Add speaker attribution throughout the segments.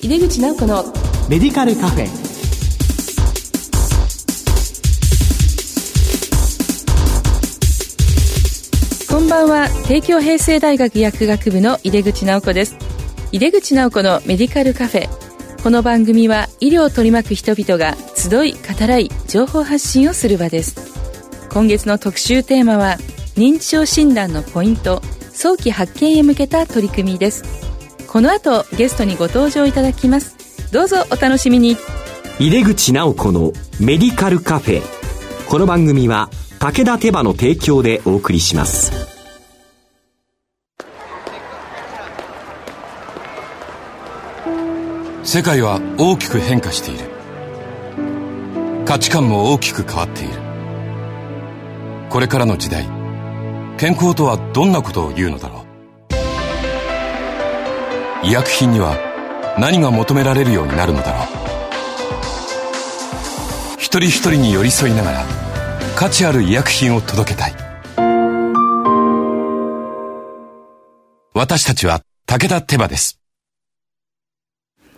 Speaker 1: 井出口直子の
Speaker 2: メディカルカフェ。
Speaker 1: こんばんは。帝京平成大学薬学部の井出口直子です。井出口直子のメディカルカフェ。この番組は医療を取り巻く人々が集い語らい情報発信をする場です。今月の特集テーマは認知症診断のポイント早期発見へ向けた取り組みですこの後ゲストにご登場いただきます。どうぞお楽しみに。
Speaker 2: 入れ口直子のメディカルカフェ。この番組は武田手羽の提供でお送りします。
Speaker 3: 世界は大きく変化している。価値観も大きく変わっている。これからの時代健康とはどんなことを言うのだろう医薬品には何が求められるようになるのだろう一人一人に寄り添いながら価値ある医薬品を届けたい私たちは武田手羽です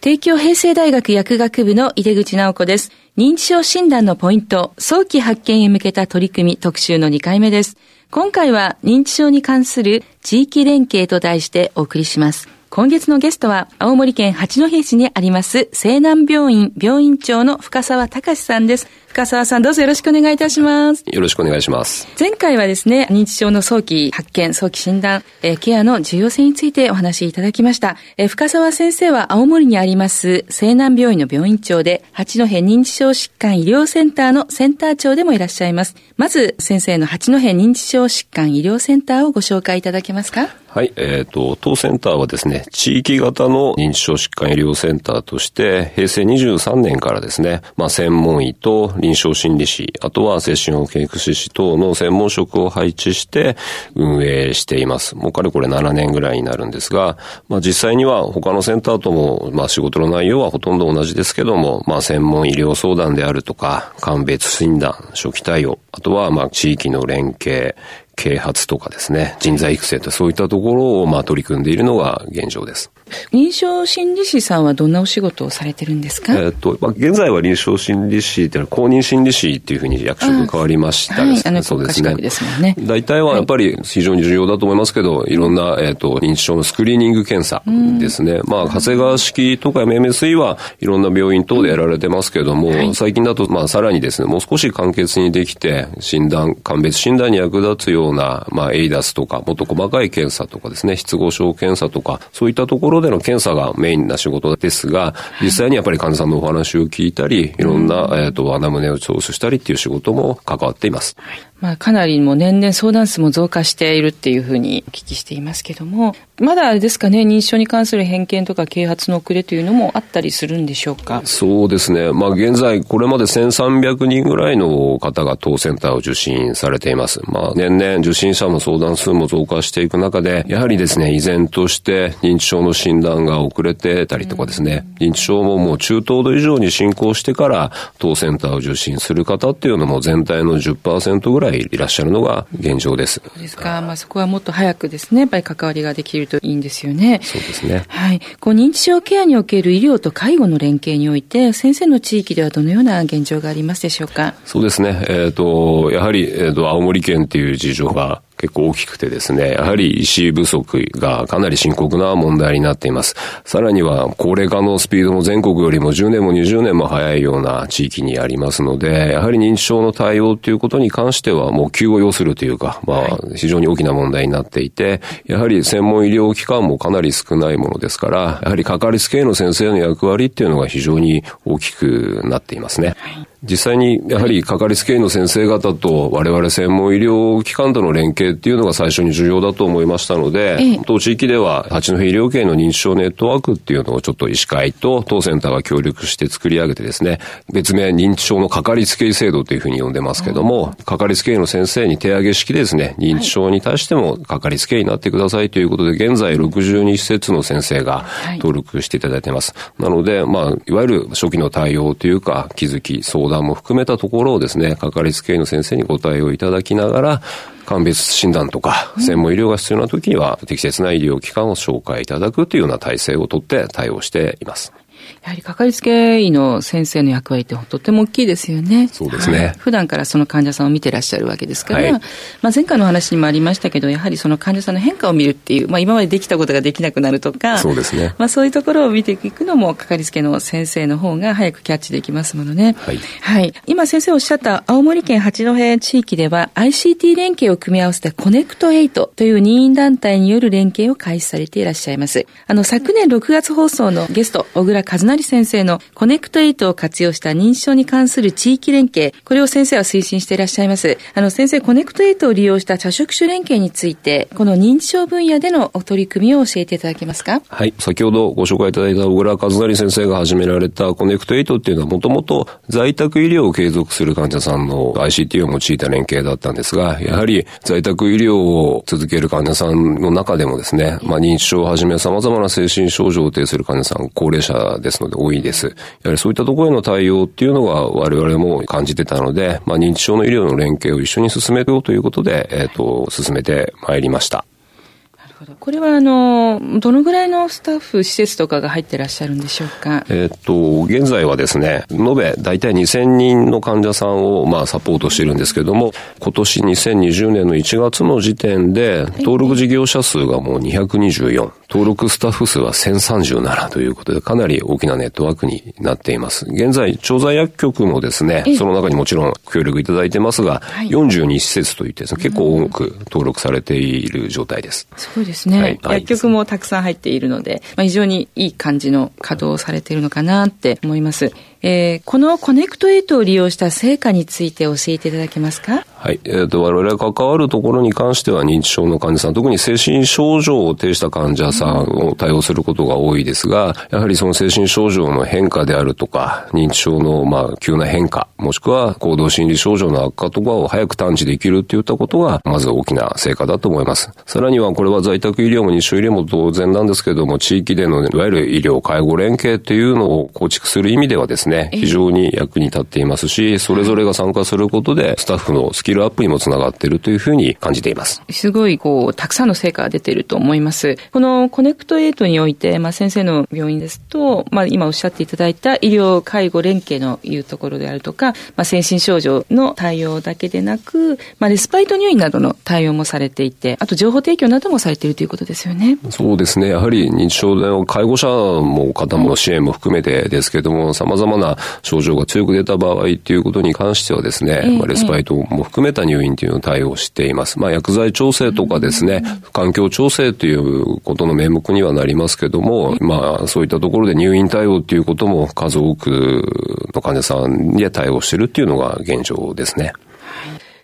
Speaker 1: 帝京平成大学薬学部の井出口直子です。認知症診断のポイント、早期発見へ向けた取り組み特集の2回目です。今回は認知症に関する地域連携と題してお送りします。今月のゲストは、青森県八戸市にあります、西南病院病院長の深沢隆さんです。深沢さん、どうぞよろしくお願いいたします。
Speaker 4: よろしくお願いします。
Speaker 1: 前回はですね、認知症の早期発見、早期診断、えー、ケアの重要性についてお話しいただきました。えー、深沢先生は青森にあります、西南病院の病院長で、八戸認知症疾患医療センターのセンター長でもいらっしゃいます。まず、先生の八戸認知症疾患医療センターをご紹介いただけますか？
Speaker 4: はい、えっ、ー、と、当センターはですね、地域型の認知症疾患医療センターとして、平成23年からですね、まあ、専門医と臨床心理士、あとは精神保健福祉士等の専門職を配置して運営しています。もうかれこれ7年ぐらいになるんですが、まあ、実際には他のセンターとも、まあ、仕事の内容はほとんど同じですけども、まあ、専門医療相談であるとか、鑑別診断、初期対応、あとは、まあ、地域の連携、啓発とかですね、人材育成とそういったところをまあ取り組んでいるのが現状です。
Speaker 1: 臨床心理士さんはどんなお仕事をされてるんですか？
Speaker 4: えっと、まあ、現在は臨床心理士っていうのは公認心理士っていうふうに役職変わりました
Speaker 1: はい、あの、そうですね。ですもんね。
Speaker 4: 大体はやっぱり非常に重要だと思いますけど、いろんな、えっと、認知症のスクリーニング検査ですね。まあ、長谷川式とか MMSE はいろんな病院等でやられてますけども、はい、最近だと、まあ、さらにですね、もう少し簡潔にできて、診断、鑑別診断に役立つような、まあ、エイダスとか、もっと細かい検査とかですね、失語症検査とか、そういったところでの検査がメインな仕事ですが、実際にやっぱり患者さんのお話を聞いたり、いろんな、えっ、と、穴胸を調査したりっていう仕事も関わっています。
Speaker 1: まあ、かなりもう年々相談数も増加しているっていうふうにお聞きしていますけども、まだあれですかね、認知症に関する偏見とか啓発の遅れというのもあったりするんでしょうか？
Speaker 4: そうですね。まあ、現在、これまで1300人ぐらいの方が当センターを受診されています。まあ、年々受診者も相談数も増加していく中で、やはりですね、依然として認知症の診断が遅れてたりとかですね、うん、認知症ももう中等度以上に進行してから当センターを受診する方っていうのも全体の10%ぐらいいらっしゃるのが現状です。
Speaker 1: そうですか。まあそこはもっと早くですね、やっぱり関わりができるといいんですよね。
Speaker 4: そうですね。
Speaker 1: はい。こう認知症ケアにおける医療と介護の連携において、先生の地域ではどのような現状がありますでしょうか？
Speaker 4: そうですね。えっ、ー、と、やはり、えっ、ー、と、青森県っていう事情が結構大きくてですね、やはり医師不足がかなり深刻な問題になっています。さらには高齢化のスピードも全国よりも10年も20年も早いような地域にありますので、やはり認知症の対応ということに関してはもう急を要するというか、まあ非常に大きな問題になっていて、やはり専門医療機関もかなり少ないものですから、やはりかかりつけ医の先生の役割っていうのが非常に大きくなっていますね。はい実際にやはりかかりつけ医の先生方と我々専門医療機関との連携っていうのが最初に重要だと思いましたので、当地域では八戸医療系の認知症ネットワークっていうのをちょっと医師会と当センターが協力して作り上げてですね、別名認知症のかかりつけ医制度というふうに呼んでますけども、かかりつけ医の先生に手上げ式でですね、認知症に対してもかかりつけ医になってくださいということで、現在62施設の先生が登録していただいてます。なので、まあ、いわゆる初期の対応というか、気づき、相談談も含めたところをですね、かかりつけ医の先生にご対応いただきながら、鑑別診断とか、専門医療が必要な時には、適切な医療機関を紹介いただくというような体制をとって対応しています。
Speaker 1: やはりかかりつけ医の先生の役割ってとっても大きいですよね。
Speaker 4: そうですね。はい、
Speaker 1: 普段からその患者さんを見てらっしゃるわけですから、はい、まあ前回の話にもありましたけど、やはりその患者さんの変化を見るっていう、まあ今までできたことができなくなるとか、
Speaker 4: そうですね。
Speaker 1: まあそういうところを見ていくのもかかりつけの先生の方が早くキャッチできますものね。はい。はい。今先生おっしゃった青森県八戸地域では ICT 連携を組み合わせてコネクト8という任意団体による連携を開始されていらっしゃいます。あの昨年6月放送のゲスト、小倉和成先生のコネクト8を活用した認知症に関する地域連携、これを先生は推進していらっしゃいます。あの先生、コネクト8を利用した多職種連携について、この認知症分野での取り組みを教えていただけますか？
Speaker 4: はい。先ほどご紹介いただいた小倉和成先生が始められたコネクト8っていうのはもともと在宅医療を継続する患者さんの ICT を用いた連携だったんですが、やはり在宅医療を続ける患者さんの中でもですね、まあ、認知症をはじめ様々な精神症状を呈する患者さん、高齢者ですので多いです。やはりそういったところへの対応っていうのが我々も感じてたので、まあ、認知症の医療の連携を一緒に進めようということで、えっ、ー、と、進めてまいりました。
Speaker 1: これはあの、どのぐらいのスタッフ、施設とかが入ってらっしゃるんでしょうか？
Speaker 4: えっと、現在はですね、延べ大体2000人の患者さんをまあサポートしているんですけれども、今年2020年の1月の時点で、登録事業者数がもう224、登録スタッフ数は1037ということで、かなり大きなネットワークになっています。現在、調剤薬局もですね、その中にもちろん協力いただいてますが、はい、42施設といってですね、結構多く登録されている状態です。
Speaker 1: すごいですね。はい、薬局もたくさん入っているので、まあ、非常にいい感じの稼働をされているのかなって思います。えー、このコネクト8を利用した成果について教えていただけますか？
Speaker 4: はい。えっ、ー、と、我々が関わるところに関しては認知症の患者さん、特に精神症状を呈した患者さんを対応することが多いですが、やはりその精神症状の変化であるとか、認知症の、まあ、急な変化、もしくは行動心理症状の悪化とかを早く探知できるっていったことが、まず大きな成果だと思います。さらには、これは在宅医療も日症医療も当然なんですけれども、地域での、いわゆる医療介護連携っていうのを構築する意味ではですね、非常に役に立っていますし、それぞれが参加することで、スタッフのスキルアップにもつながっているというふうに感じています。
Speaker 1: すごい、こう、たくさんの成果が出ていると思います。このコネクト8において、まあ、先生の病院ですと、まあ、今おっしゃっていただいた医療介護連携のいうところであるとか、まあ、精神症状の対応だけでなく、まあ、レスパイト入院などの対応もされていて、あと情報提供などもされているということですよね。
Speaker 4: そうですね。やはり認知症の介護者も方も支援も含めてですけれども、様々な症状が強く出た場合っていうことに関してはですね、まあ、レスパイトも含めた入院というのを対応しています。まあ、薬剤調整とかですね、環境調整ということの名目にはなりますけども、まあ、そういったところで入院対応っていうことも数多くの患者さんに対応しているっていうのが現状ですね。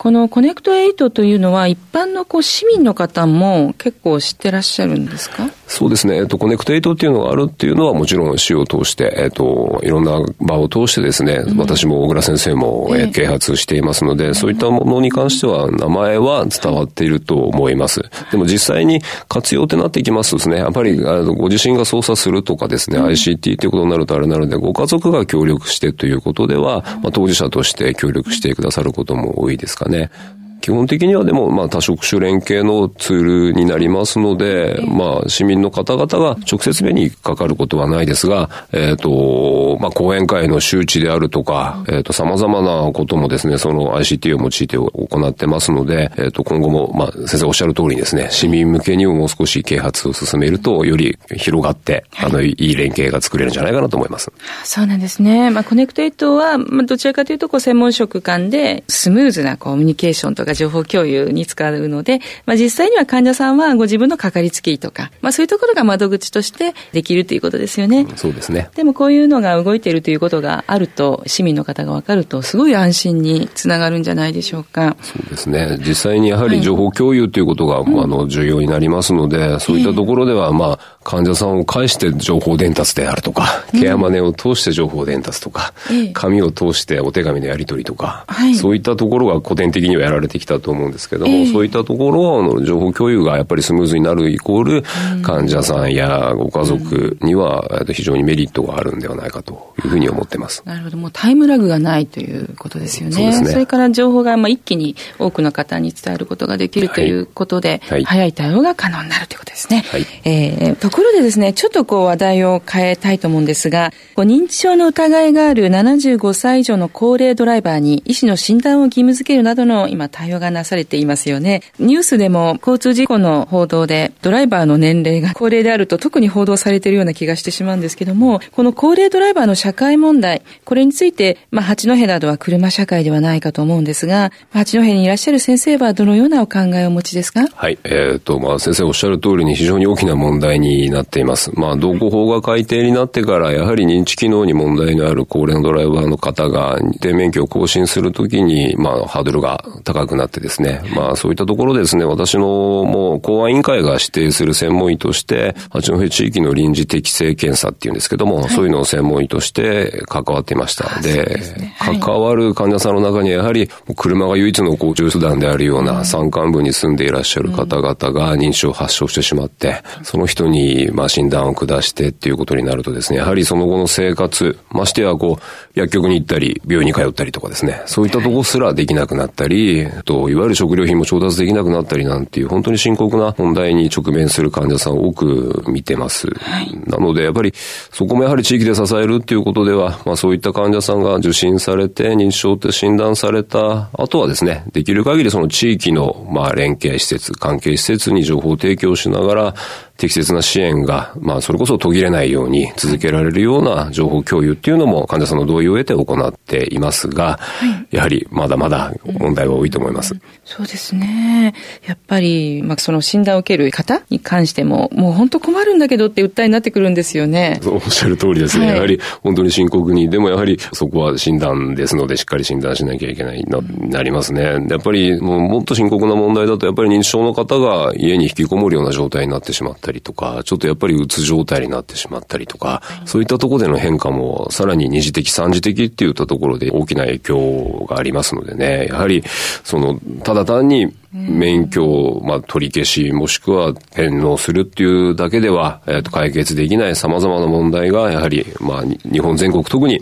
Speaker 1: このコネクト8というのは一般のこう市民の方も結構知ってらっしゃるんですか？
Speaker 4: そうですね。えっと、コネクト8っていうのがあるっていうのはもちろん市を通して、えっと、いろんな場を通してですね、うん、私も小倉先生も、えー、啓発していますので、そういったものに関しては名前は伝わっていると思います。でも実際に活用ってなっていきますとですね、やっぱりあのご自身が操作するとかですね、うん、ICT っていうことになるとあれなので、ご家族が協力してということでは、まあ、当事者として協力してくださることも多いですかね。ね。基本的にはでも、まあ、多職種連携のツールになりますので、まあ、市民の方々が直接目にかかることはないですが、えっ、ー、と、まあ、講演会の周知であるとか、えっ、ー、と、様々なこともですね、その ICT を用いて行ってますので、えっ、ー、と、今後も、まあ、先生おっしゃる通りにですね、市民向けにももう少し啓発を進めると、より広がって、あの、いい連携が作れるんじゃないかなと思います。
Speaker 1: そうなんですね。まあ、コネクトエイトは、まあ、どちらかというと、こう、専門職間でスムーズなコミュニケーションとか情報共有に使うので、まあ、実際には患者さんはご自分のかかりつけ医とか、まあ、そういうところが窓口としてできるということですよね。
Speaker 4: そうですね。
Speaker 1: でもこういうのが動いているということがあると、市民の方が分かると、すごい安心につながるんじゃないでしょうか。
Speaker 4: そうですね。実際にやはり情報共有ということが、はい、あの重要になりますので、そういったところでは、まあ、患者さんを介して情報伝達であるとか、ケアマネを通して情報伝達とか、紙を通してお手紙のやり取りとか、そういったところが古典的にはやられてきたと思うんですけども、そういったところの情報共有がやっぱりスムーズになるイコール、患者さんやご家族には非常にメリットがあるんではないかというふうに思ってます。
Speaker 1: なるほど。もうタイムラグがないということですよね。そうですね。それから情報がまあ一気に多くの方に伝えることができるということで、はいはい、早い対応が可能になるということですね。はい、えー、とこころでですね、ちょっとこう話題を変えたいと思うんですが、認知症の疑いがある75歳以上の高齢ドライバーに医師の診断を義務付けるなどの今対応がなされていますよね。ニュースでも交通事故の報道でドライバーの年齢が高齢であると特に報道されているような気がしてしまうんですけども、この高齢ドライバーの社会問題、これについて、まあ、八戸などは車社会ではないかと思うんですが、八戸にいらっしゃる先生はどのようなお考えをお持ちですか？
Speaker 4: はい。えっ、ー、と、まあ、先生おっしゃる通りに非常に大きな問題になっています。まあ、道交法が改定になってから、やはり認知機能に問題のある高齢のドライバーの方が、運転免許を更新するときに、まあ、ハードルが高くなってですね、まあ、そういったところですね、私のもう公安委員会が指定する専門医として、八戸地域の臨時適正検査っていうんですけども、はい、そういうのを専門医として関わっていました。で、ねはい、関わる患者さんの中にはやはり、車が唯一の交通手段であるような山間部に住んでいらっしゃる方々が認知症を発症してしまって、その人に、まあ、診断を下してっていうことになるとですね、やはりその後の生活、ましてや、こう、薬局に行ったり、病院に通ったりとかですね、そういったとこすらできなくなったり、と、いわゆる食料品も調達できなくなったりなんていう、本当に深刻な問題に直面する患者さんを多く見てます。はい、なので、やっぱり、そこもやはり地域で支えるっていうことでは、まあそういった患者さんが受診されて、認知症って診断された後はですね、できる限りその地域の、まあ連携施設、関係施設に情報提供しながら、適切な支援が、まあ、それこそ途切れないように続けられるような情報共有っていうのも患者さんの同意を得て行っていますが、はい、やはりまだまだ問題は多いと思います。うん、
Speaker 1: そうですね。やっぱり、まあ、その診断を受ける方に関しても、もう本当困るんだけどって訴えになってくるんですよね。
Speaker 4: おっしゃる通りですね。はい、やはり本当に深刻に、でもやはりそこは診断ですので、しっかり診断しなきゃいけないな、なりますね。やっぱりもうもっと深刻な問題だと、やっぱり認知症の方が家に引きこもるような状態になってしまったりとか、ちょっとやっぱりうつ状態になってしまったりとか、そういったところでの変化もさらに二次的、三次的っていったところで大きな影響がありますのでね、やはり、その、ただ単に免許を、まあ、取り消し、もしくは返納するっていうだけでは、えっ、ー、と、解決できない様々な問題が、やはり、まあ、日本全国特に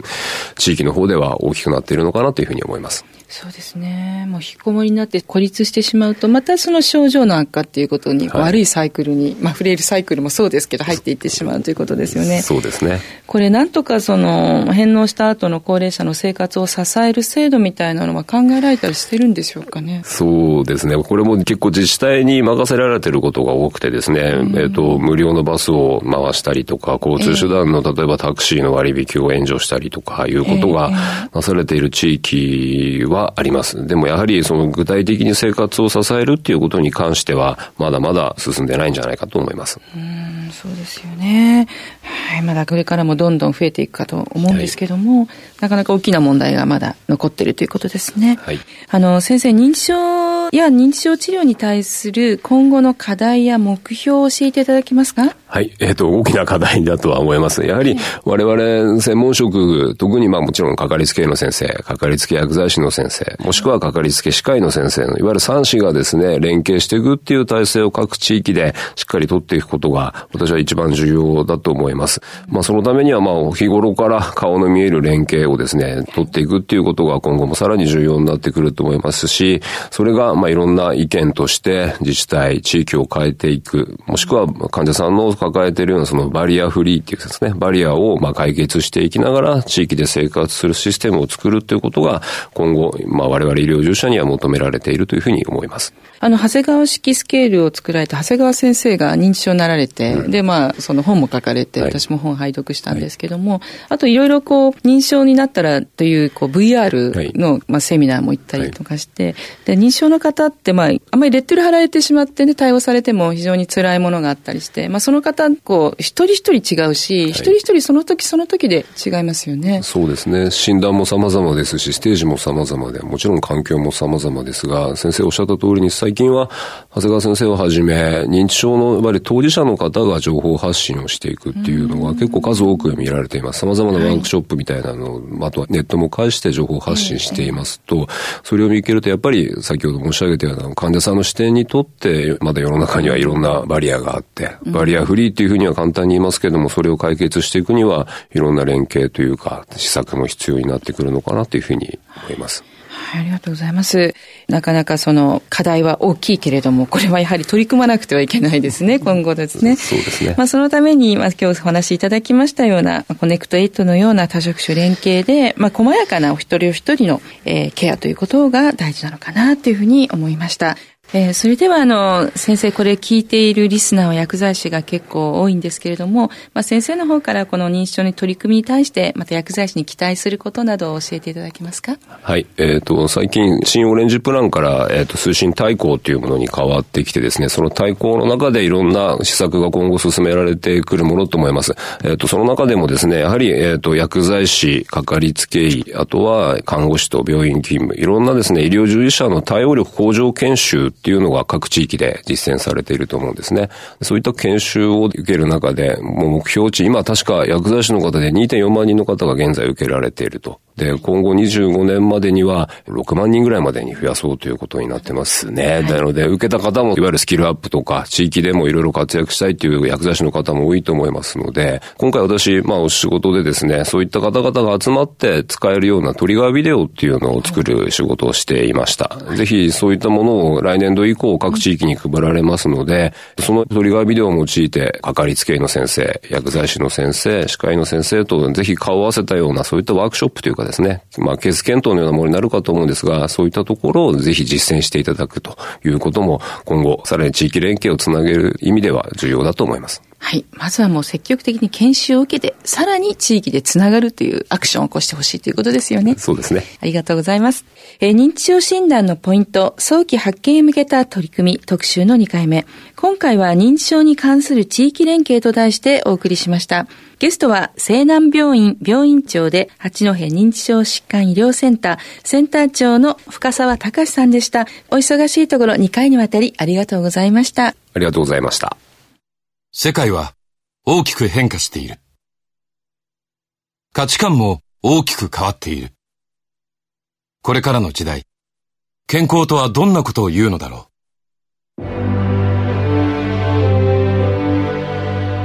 Speaker 4: 地域の方では大きくなっているのかなというふうに思います。
Speaker 1: そうですね。もう引きこもりになって孤立してしまうと、またその症状の悪化っていうことに、はい、悪いサイクルに、まあフレイルサイクルもそうですけど、入っていってしまうということですよね。
Speaker 4: そうですね。
Speaker 1: これなんとかその、返納した後の高齢者の生活を支える制度みたいなのは考えられたりしてるんでしょうかね。
Speaker 4: そうですね。これも結構自治体に任せられてることが多くてですね、うん、えっ、と、無料のバスを回したりとか、交通手段の、例えばタクシーの割引を援助したりとか、いうことがなされている地域はあります。でもやはりその具体的に生活を支えるっていうことに関しては、まだまだ進んでないんじゃないかと思います。
Speaker 1: うんそうですよね。はい、まだこれからもどんどん増えていくかと思うんですけども、はい、なかなか大きな問題がまだ残っているということですね。はい。あの、先生、認知症や認知症治療に対する今後の課題や目標を教えていただけますか？
Speaker 4: はい。えっ、ー、と、大きな課題だとは思います。やはり、我々専門職、特にまあもちろんかかりつけ医の先生、かかりつけ薬剤師の先生、もしくはかかりつけ歯科医の先生の、いわゆる3氏がですね、連携していくっていう体制を各地域でしっかり取っていくことが、私は一番重要だと思います。まあそのためにはまあ日頃から顔の見える連携をですね、取っていくっていうことが今後もさらに重要になってくると思いますし、それがまあいろんな意見として自治体、地域を変えていく、もしくは患者さんの抱えているようなそのバリアフリーっていうですね、バリアをまあ解決していきながら地域で生活するシステムを作るということが今後、まあ我々医療従事者には求められているというふうに思います。
Speaker 1: あの、長谷川式スケールを作られた長谷川先生が認知症になられて、うん、で、まあ、その本も書かれて、はい、私も本拝読したんですけども、はい、あといろいろこう、認知症になったらという、こう、VR の、はい、まあ、セミナーも行ったりとかして、で、認知症の方って、まあ、あんまりレッテル貼られてしまってね、対応されても非常に辛いものがあったりして、まあ、その方、こう、一人一人違うし、一人一人その時その時で違いますよね。
Speaker 4: そうですね。診断も様々ですし、ステージも様々で、もちろん環境も様々ですが、先生おっしゃった通りに、最近は、長谷川先生をはじめ、認知症の、やっぱり当事者の方が情報発信をしていくっていうのが結構数多く見られています。様々なワークショップみたいなの、あとはネットも介して情報発信していますと、それを見受けると、やっぱり先ほど申し上げたような患者さんの視点にとって、まだ世の中にはいろんなバリアがあって、バリアフリーっていうふうには簡単に言いますけども、それを解決していくには、いろんな連携というか、施策も必要になってくるのかなというふうに思います。
Speaker 1: はい、ありがとうございます。なかなかその課題は大きいけれども、これはやはり取り組まなくてはいけないですね、今後ですね。
Speaker 4: そうですね。
Speaker 1: まあそのために、まあ今日お話しいただきましたような、コネクト8のような多職種連携で、まあ細やかなお一人お一人の、えー、ケアということが大事なのかなというふうに思いました。えー、それではあの先生これ聞いているリスナーは薬剤師が結構多いんですけれども、まあ、先生の方からこの認知症に取り組みに対してまた薬剤師に期待することなどを教えていただけますか？
Speaker 4: はい、えーと、最近新オレンジプランから、えーと、通信対抗というものに変わってきてですねその対抗の中でいろんな施策が今後進められてくるものと思います、えーと、その中でもですねやはり、えー、と薬剤師かかりつけ医あとは看護師と病院勤務いろんなですね医療従事者の対応力向上研修っていうのが各地域で実践されていると思うんですね。そういった研修を受ける中で、もう目標値、今確か薬剤師の方で2.4万人の方が現在受けられていると。で、今後25年までには6万人ぐらいまでに増やそうということになってますね。はい、なので、受けた方もいわゆるスキルアップとか、地域でもいろいろ活躍したいという薬剤師の方も多いと思いますので、今回私、まあお仕事でですね、そういった方々が集まって使えるようなトリガービデオっていうのを作る仕事をしていました。ぜひそういったものを来年度以降各地域に配られますので、そのトリガービデオを用いて、かかりつけ医の先生、薬剤師の先生、歯科医の先生とぜひ顔を合わせたようなそういったワークショップというかですね、まあ、ケース検討のようなものになるかと思うんですが、そういったところをぜひ実践していただくということも、今後、さらに地域連携をつなげる意味では重要だと思います。
Speaker 1: はい。まずはもう積極的に研修を受けて、さらに地域でつながるというアクションを起こしてほしいということですよね。
Speaker 4: そうですね。
Speaker 1: ありがとうございます。えー、認知症診断のポイント、早期発見へ向けた取り組み特集の2回目。今回は認知症に関する地域連携と題してお送りしました。ゲストは、西南病院病院長で、八戸認知症疾患医療センター、センター長の深沢隆さんでした。お忙しいところ2回にわたりありがとうございました。あ
Speaker 4: りがとうございました。
Speaker 3: 世界は大きく変化している。価値観も大きく変わっている。これからの時代、健康とはどんなことを言うのだろう。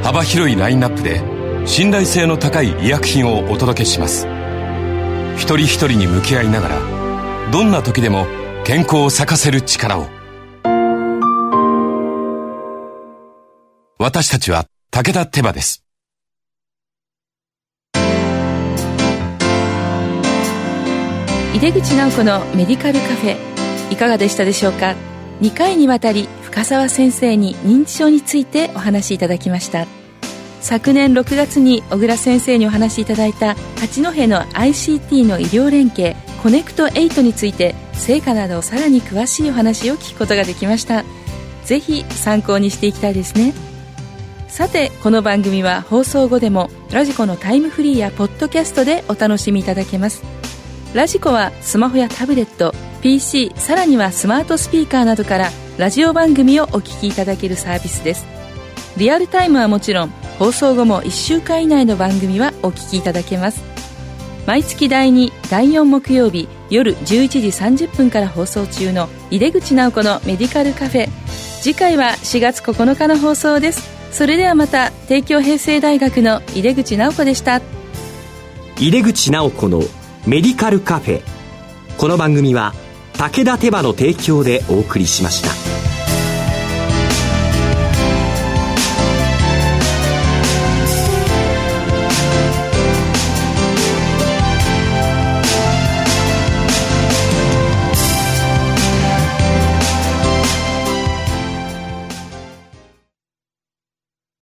Speaker 3: 幅広いラインナップで信頼性の高い医薬品をお届けします。一人一人に向き合いながら、どんな時でも健康を咲かせる力を。私たちは武田手羽です。
Speaker 1: 井出口直子のメディカルカフェいかがでしたでしょうか？2回にわたり深澤先生に認知症についてお話しいただきました昨年6月に小倉先生にお話しいただいた八戸の ICT の医療連携コネクト8について成果などさらに詳しいお話を聞くことができました。ぜひ参考にしていきたいですね。さてこの番組は放送後でもラジコのタイムフリーやポッドキャストでお楽しみいただけます。ラジコはスマホやタブレット PC さらにはスマートスピーカーなどからラジオ番組をお聞きいただけるサービスです。リアルタイムはもちろん放送後も1週間以内の番組はお聞きいただけます。毎月第2第4木曜日夜11時30分から放送中の井出口直子のメディカルカフェ。次回は4月9日の放送です。それではまた帝京平成大学の井出口直子でした。
Speaker 2: 井出口直子のメディカルカフェ。この番組は武田手羽の提供でお送りしました。